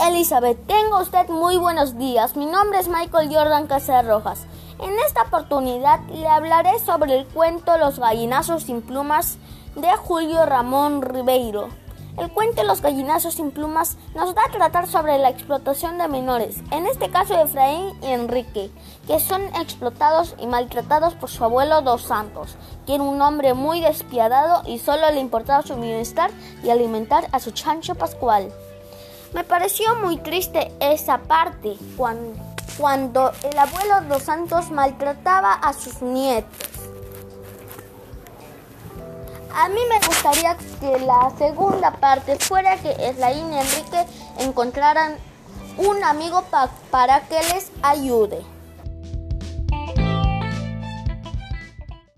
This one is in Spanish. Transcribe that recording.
Elizabeth, tengo usted muy buenos días. Mi nombre es Michael Jordan Rojas. En esta oportunidad le hablaré sobre el cuento Los gallinazos sin plumas de Julio Ramón Ribeiro. El cuento Los gallinazos sin plumas nos da a tratar sobre la explotación de menores, en este caso Efraín y Enrique, que son explotados y maltratados por su abuelo Dos Santos, que era un hombre muy despiadado y solo le importaba su bienestar y alimentar a su chancho pascual. Me pareció muy triste esa parte cuando, el abuelo Dos Santos maltrataba a sus nietos. A mí me gustaría que la segunda parte fuera que Eslaín y Enrique encontraran un amigo para que les ayude.